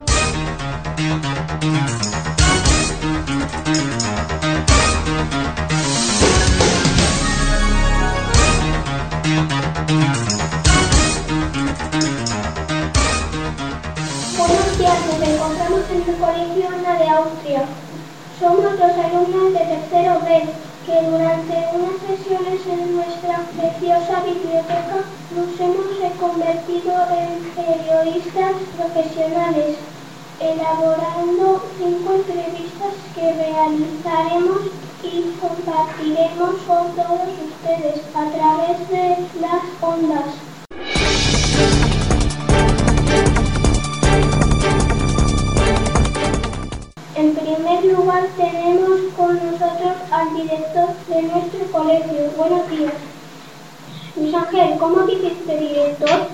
Buenos días, nos encontramos en el Colegio Ana de Austria. Somos los alumnos de tercero B que durante unas sesiones en nuestra preciosa biblioteca nos hemos convertido en periodistas profesionales, elaborando cinco entrevistas que realizaremos y compartiremos con todos ustedes a través de las ondas. En primer lugar tenemos con nosotros al director de nuestro colegio. Buenos días. Luis Ángel, ¿cómo dijiste director?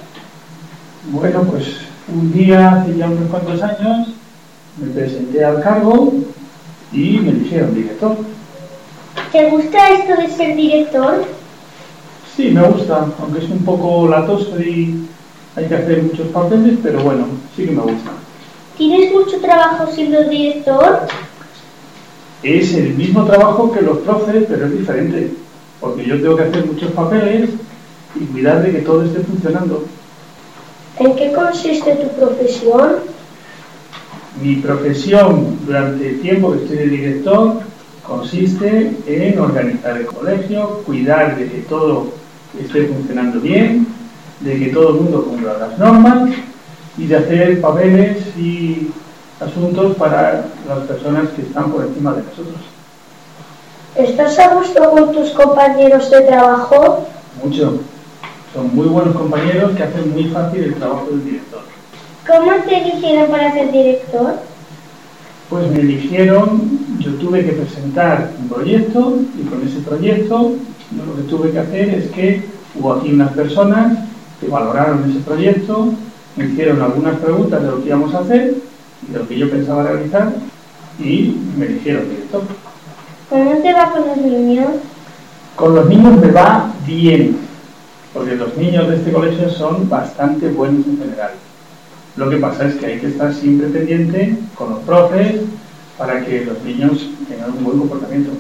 Bueno, pues un día, hace ya unos cuantos años, me presenté al cargo y me eligieron director. ¿Te gusta esto de ser director? Sí, me gusta, aunque es un poco latoso y hay que hacer muchos papeles, pero bueno, sí que me gusta. ¿Tienes mucho trabajo siendo director? Es el mismo trabajo que los profes, pero es diferente, porque yo tengo que hacer muchos papeles y cuidar de que todo esté funcionando. ¿En qué consiste tu profesión? Mi profesión durante el tiempo que estoy de director consiste en organizar el colegio, cuidar de que todo esté funcionando bien, de que todo el mundo cumpla las normas y de hacer papeles y asuntos para las personas que están por encima de nosotros. ¿Estás a gusto con tus compañeros de trabajo? Mucho. Son muy buenos compañeros que hacen muy fácil el trabajo del director. ¿Cómo te eligieron para ser director? Pues me eligieron, yo tuve que presentar un proyecto y con ese proyecto lo que tuve que hacer es que hubo aquí unas personas que valoraron ese proyecto, me hicieron algunas preguntas de lo que íbamos a hacer y de lo que yo pensaba realizar y me eligieron director. ¿Cómo te va con los niños? Con los niños me va bien, porque los niños de este colegio son bastante buenos en general. Lo que pasa es que hay que estar siempre pendiente con los profes para que los niños tengan un buen comportamiento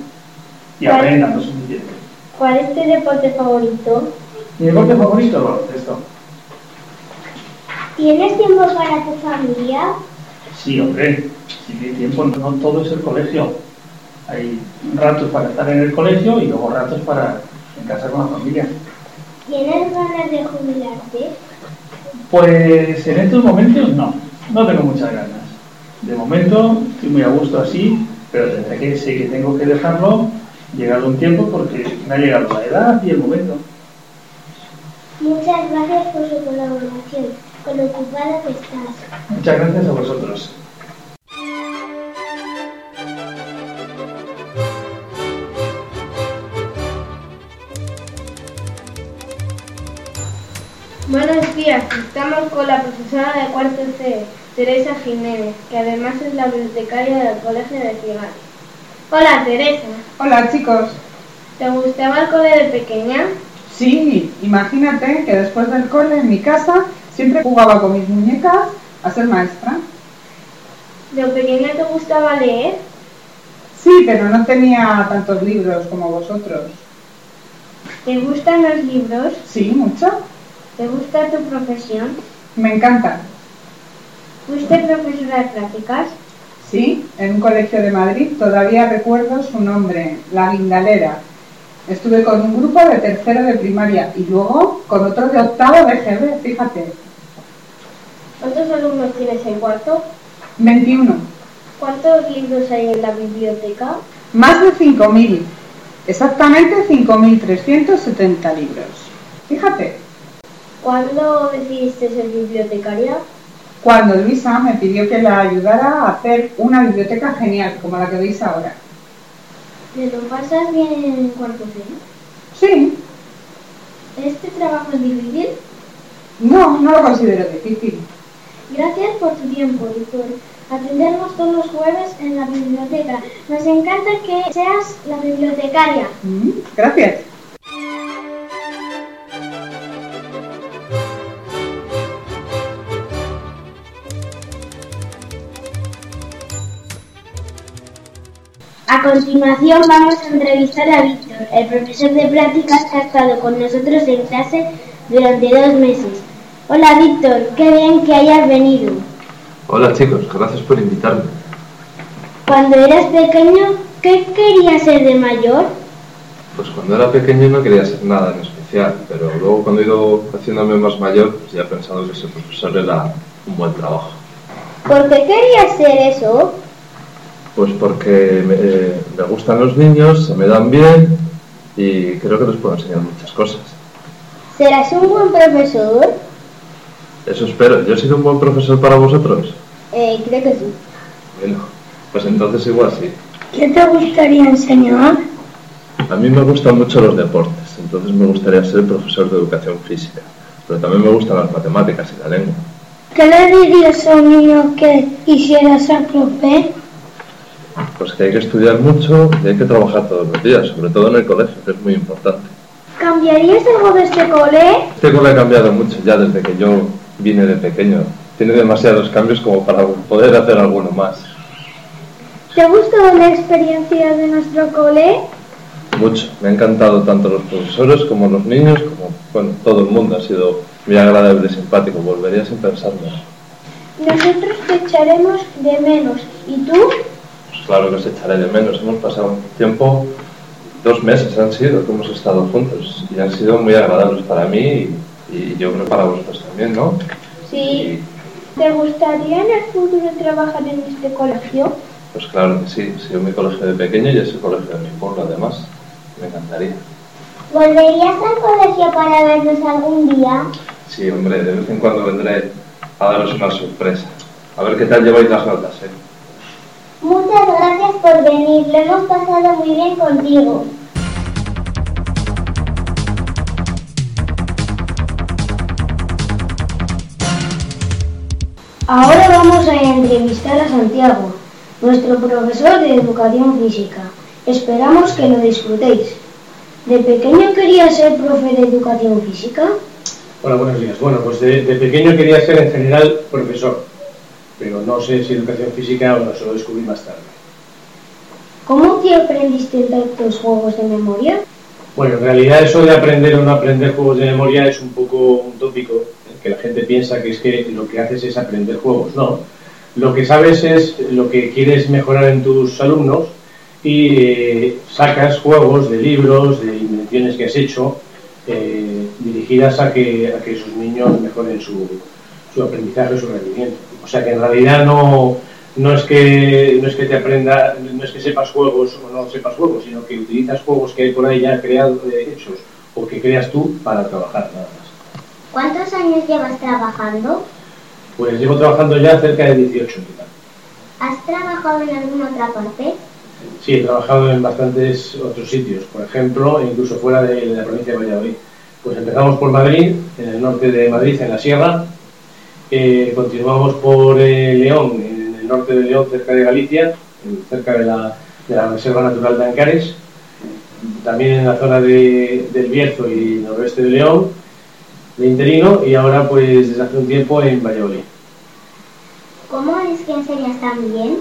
y aprendan lo suficiente. ¿Cuál es tu deporte favorito? Mi deporte favorito, baloncesto. ¿Tienes tiempo para tu familia? Sí, hombre, si hay tiempo, no todo es el colegio. Hay ratos para estar en el colegio y luego ratos para en casa con la familia. ¿Tienes ganas de jubilarte? Pues en estos momentos no, no tengo muchas ganas. De momento estoy muy a gusto así, pero desde que sé que tengo que dejarlo, llegado un tiempo porque me ha llegado la edad y el momento. Muchas gracias por su colaboración, con lo ocupada que estás. Muchas gracias a vosotros. Buenos días, estamos con la profesora de cuarto C, Teresa Jiménez, que además es la bibliotecaria del Colegio de Ciudad. Hola Teresa, Hola chicos. ¿te gustaba el cole de pequeña? Sí, imagínate que después del cole en mi casa siempre jugaba con mis muñecas a ser maestra. ¿De pequeña te gustaba leer? Sí, pero no tenía tantos libros como vosotros. ¿Te gustan los libros? Sí, mucho. ¿Te gusta tu profesión? Me encanta. ¿Fuiste profesora de prácticas? Sí, en un colegio de Madrid todavía recuerdo su nombre, La Guindalera. Estuve con un grupo de tercero de primaria y luego con otro de octavo de GB, fíjate. ¿Cuántos alumnos tienes en cuarto? 21. ¿Cuántos libros hay en la biblioteca? Más de 5.000. Exactamente 5.370 libros. Fíjate. ¿Cuándo decidiste ser bibliotecaria? cuando Luisa me pidió que la ayudara a hacer una biblioteca genial, como la que veis ahora. ¿Te lo pasas bien en cuarto C? Sí, ¿Este trabajo es difícil? no, no lo considero difícil. Gracias por tu tiempo y por atendernos todos los jueves en la biblioteca. Nos encanta que seas la bibliotecaria. Mm, Gracias. A continuación vamos a entrevistar a Víctor, el profesor de prácticas que ha estado con nosotros en clase durante dos meses. Hola Víctor, qué bien que hayas venido. Hola chicos, gracias por invitarme. Cuando eras pequeño, ¿qué querías ser de mayor? Pues cuando era pequeño no quería ser nada en especial, pero luego cuando he ido haciéndome más mayor, pues ya he pensado que ser profesor era un buen trabajo. ¿Por qué querías ser eso? Pues porque me, eh, me gustan los niños, se me dan bien y creo que les puedo enseñar muchas cosas. ¿Serás un buen profesor? Eso espero. ¿Yo he sido un buen profesor para vosotros? Eh, creo que sí. Bueno, pues entonces igual sí. ¿Qué te gustaría enseñar? A mí me gustan mucho los deportes, entonces me gustaría ser profesor de educación física. Pero también me gustan las matemáticas y la lengua. ¿Qué le dirías a un niño que quisiera ser profe? Pues que hay que estudiar mucho y hay que trabajar todos los días, sobre todo en el colegio, que es muy importante. ¿Cambiarías algo de este cole? Este cole ha cambiado mucho ya desde que yo vine de pequeño. Tiene demasiados cambios como para poder hacer alguno más. ¿Te ha gustado la experiencia de nuestro cole? Mucho. Me ha encantado tanto los profesores como los niños, como bueno, todo el mundo. Ha sido muy agradable y simpático. Volvería sin pensarlo. Nosotros te echaremos de menos. ¿Y tú? Claro que os echaré de menos. Hemos pasado un tiempo, dos meses han sido que hemos estado juntos y han sido muy agradables para mí y, y yo creo para vosotros también, ¿no? Sí. ¿Te gustaría en el futuro trabajar en este colegio? Pues claro que sí. Ha sido mi colegio de pequeño y es el colegio de mi pueblo además. Me encantaría. ¿Volverías al colegio para vernos algún día? Sí, hombre, de vez en cuando vendré a daros una sorpresa. A ver qué tal lleváis las notas, ¿eh? Muchas gracias por venir. Lo hemos pasado muy bien contigo. Ahora vamos a entrevistar a Santiago, nuestro profesor de educación física. Esperamos que lo disfrutéis. ¿De pequeño quería ser profe de educación física? Hola, buenos días. Bueno, pues de, pequeño quería ser en general profesor, pero no sé si educación física o no, se lo descubrí más tarde. ¿Cómo te aprendiste tantos juegos de memoria? Bueno, en realidad eso de aprender o no aprender juegos de memoria es un poco un tópico, ¿eh? que la gente piensa que es que lo que haces es aprender juegos. No, lo que sabes es lo que quieres mejorar en tus alumnos y eh, sacas juegos de libros, de invenciones que has hecho, eh, dirigidas a que, a que esos niños mejoren su, su aprendizaje, su rendimiento. O sea que en realidad no, no es que no es que te aprenda, no es que sepas juegos o no sepas juegos, sino que utilizas juegos que hay por ahí ya creados, eh, hechos, o que creas tú para trabajar nada más. ¿Cuántos años llevas trabajando? Pues llevo trabajando ya cerca de 18 en total. ¿Has trabajado en alguna otra parte? Sí, he trabajado en bastantes otros sitios, por ejemplo, incluso fuera de la provincia de Valladolid. Pues empezamos por Madrid, en el norte de Madrid, en la sierra, eh, continuamos por eh, León, en el norte de León, cerca de Galicia, cerca de la, de la Reserva Natural de Ancares, también en la zona de, del Bierzo y noroeste de León, de interino, y ahora pues desde hace un tiempo en Valladolid. ¿Cómo es que enseñas tan bien?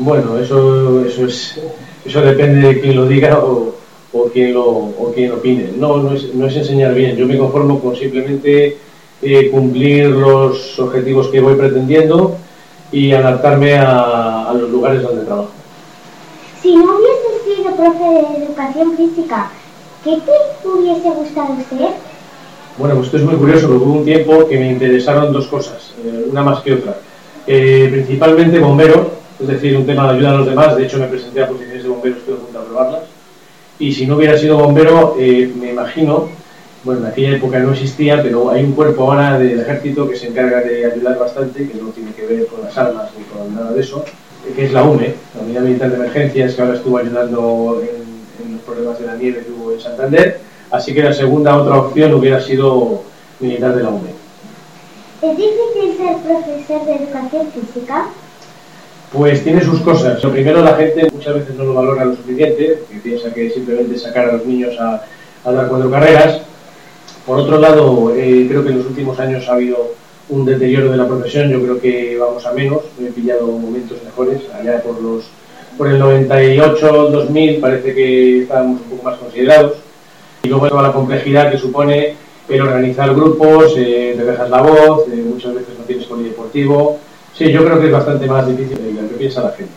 Bueno, eso, eso, es, eso depende de quién lo diga o, o, quién, lo, o quién opine. No, no es, no es enseñar bien. Yo me conformo con simplemente eh, cumplir los objetivos que voy pretendiendo y adaptarme a, a los lugares donde trabajo. Si no hubieses sido profe de educación física, ¿qué te hubiese gustado ser? Bueno, pues esto es muy curioso porque hubo un tiempo que me interesaron dos cosas, eh, una más que otra. Eh, principalmente bombero, es decir, un tema de ayuda a los demás. De hecho, me presenté a posiciones de bombero, estuve a punto de aprobarlas. Y si no hubiera sido bombero, eh, me imagino, bueno, en aquella época no existía, pero hay un cuerpo ahora del ejército que se encarga de ayudar bastante, que no tiene que ver con las armas ni con nada de eso, que es la UME, la Unidad Militar de Emergencias, que ahora estuvo ayudando en, en los problemas de la nieve que hubo en Santander. Así que la segunda, otra opción hubiera sido militar de la UME. ¿Es difícil ser profesor de educación física? Pues tiene sus cosas. Lo primero, la gente muchas veces no lo valora lo suficiente, porque piensa que simplemente sacar a los niños a, a dar cuatro carreras. Por otro lado, eh, creo que en los últimos años ha habido un deterioro de la profesión. Yo creo que vamos a menos. He pillado momentos mejores allá por los por el 98-2000 parece que estábamos un poco más considerados. Y luego toda la complejidad que supone el organizar grupos, eh, te dejas la voz, eh, muchas veces no tienes polideportivo. Sí, yo creo que es bastante más difícil de lo que piensa la gente.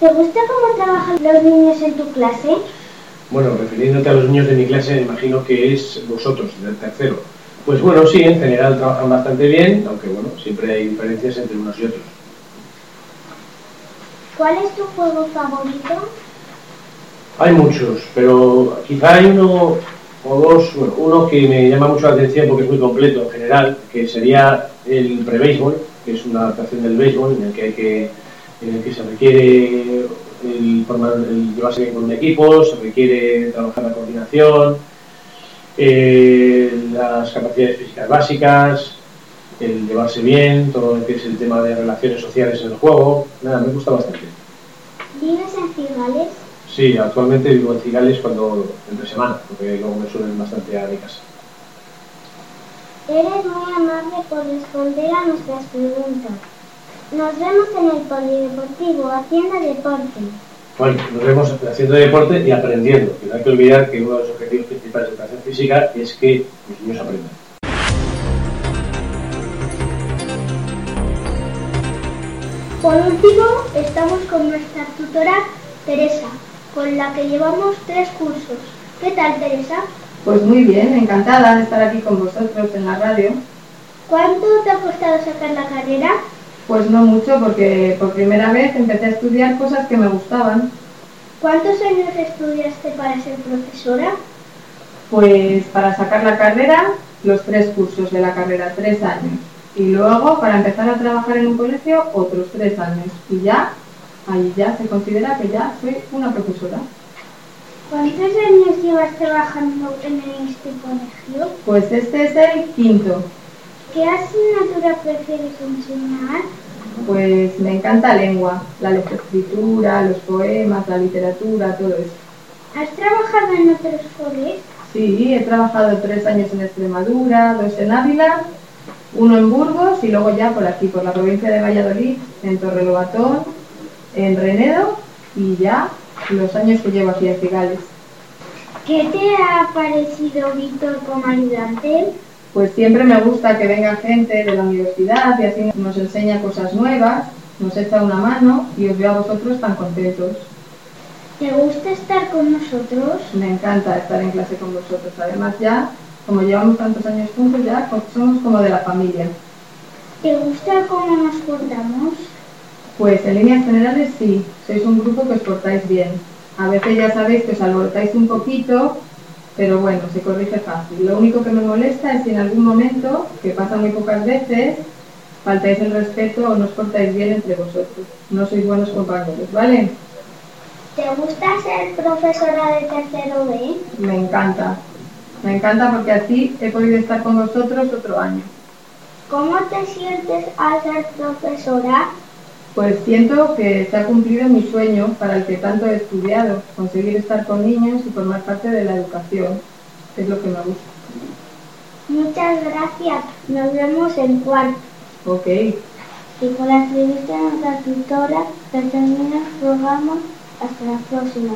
¿Te gusta cómo trabajan los niños en tu clase? Bueno, refiriéndote a los niños de mi clase, me imagino que es vosotros, del tercero. Pues bueno, sí, en general trabajan bastante bien, aunque bueno, siempre hay diferencias entre unos y otros. ¿Cuál es tu juego favorito? Hay muchos, pero quizá hay uno o dos, bueno, uno que me llama mucho la atención porque es muy completo en general, que sería el pre-béisbol, que es una adaptación del béisbol en el que hay que en el que se requiere el, formar, el llevarse bien con un equipo, se requiere trabajar la coordinación, eh, las capacidades físicas básicas, el llevarse bien, todo lo que es el tema de relaciones sociales en el juego. Nada, me gusta bastante. ¿Vives en Cigales? Sí, actualmente vivo en Cigales cuando entre semana, porque luego me suelen bastante a mi casa. Eres muy amable por responder a nuestras preguntas. Nos vemos en el polideportivo haciendo deporte. Bueno, nos vemos haciendo deporte y aprendiendo. no hay que olvidar que uno de los objetivos principales de educación física es que los niños aprendan. Por último, estamos con nuestra tutora Teresa, con la que llevamos tres cursos. ¿Qué tal, Teresa? Pues muy bien, encantada de estar aquí con vosotros en la radio. ¿Cuánto te ha costado sacar la carrera? Pues no mucho, porque por primera vez empecé a estudiar cosas que me gustaban. ¿Cuántos años estudiaste para ser profesora? Pues para sacar la carrera, los tres cursos de la carrera, tres años. Y luego, para empezar a trabajar en un colegio, otros tres años. Y ya, ahí ya se considera que ya soy una profesora. ¿Cuántos años llevas trabajando en este colegio? Pues este es el quinto. ¿Qué asignatura prefieres enseñar? Pues me encanta lengua, la lectoescritura, los poemas, la literatura, todo eso. ¿Has trabajado en otros colegios? Sí, he trabajado tres años en Extremadura, dos en Ávila, uno en Burgos y luego ya por aquí, por la provincia de Valladolid, en Torrelobatón, en Renedo y ya los años que llevo aquí en Cigales. ¿Qué te ha parecido Víctor como ayudante? Pues siempre me gusta que venga gente de la universidad y así nos enseña cosas nuevas, nos echa una mano y os veo a vosotros tan contentos. ¿Te gusta estar con nosotros? Me encanta estar en clase con vosotros. Además ya, como llevamos tantos años juntos, ya somos como de la familia. ¿Te gusta cómo nos portamos? Pues en líneas generales sí, sois un grupo que os portáis bien. A veces ya sabéis que os alborotáis un poquito pero bueno, se corrige fácil. Lo único que me molesta es si en algún momento, que pasa muy pocas veces, faltáis el respeto o no os portáis bien entre vosotros. No sois buenos compañeros, ¿vale? ¿Te gusta ser profesora de tercero B? Me encanta. Me encanta porque así he podido estar con vosotros otro año. ¿Cómo te sientes al ser profesora? Pues siento que se ha cumplido mi sueño para el que tanto he estudiado, conseguir estar con niños y formar parte de la educación, es lo que me gusta. Muchas gracias, nos vemos en cuarto. Ok. Y con la entrevista de nuestra tutora, terminamos, rogamos hasta la próxima.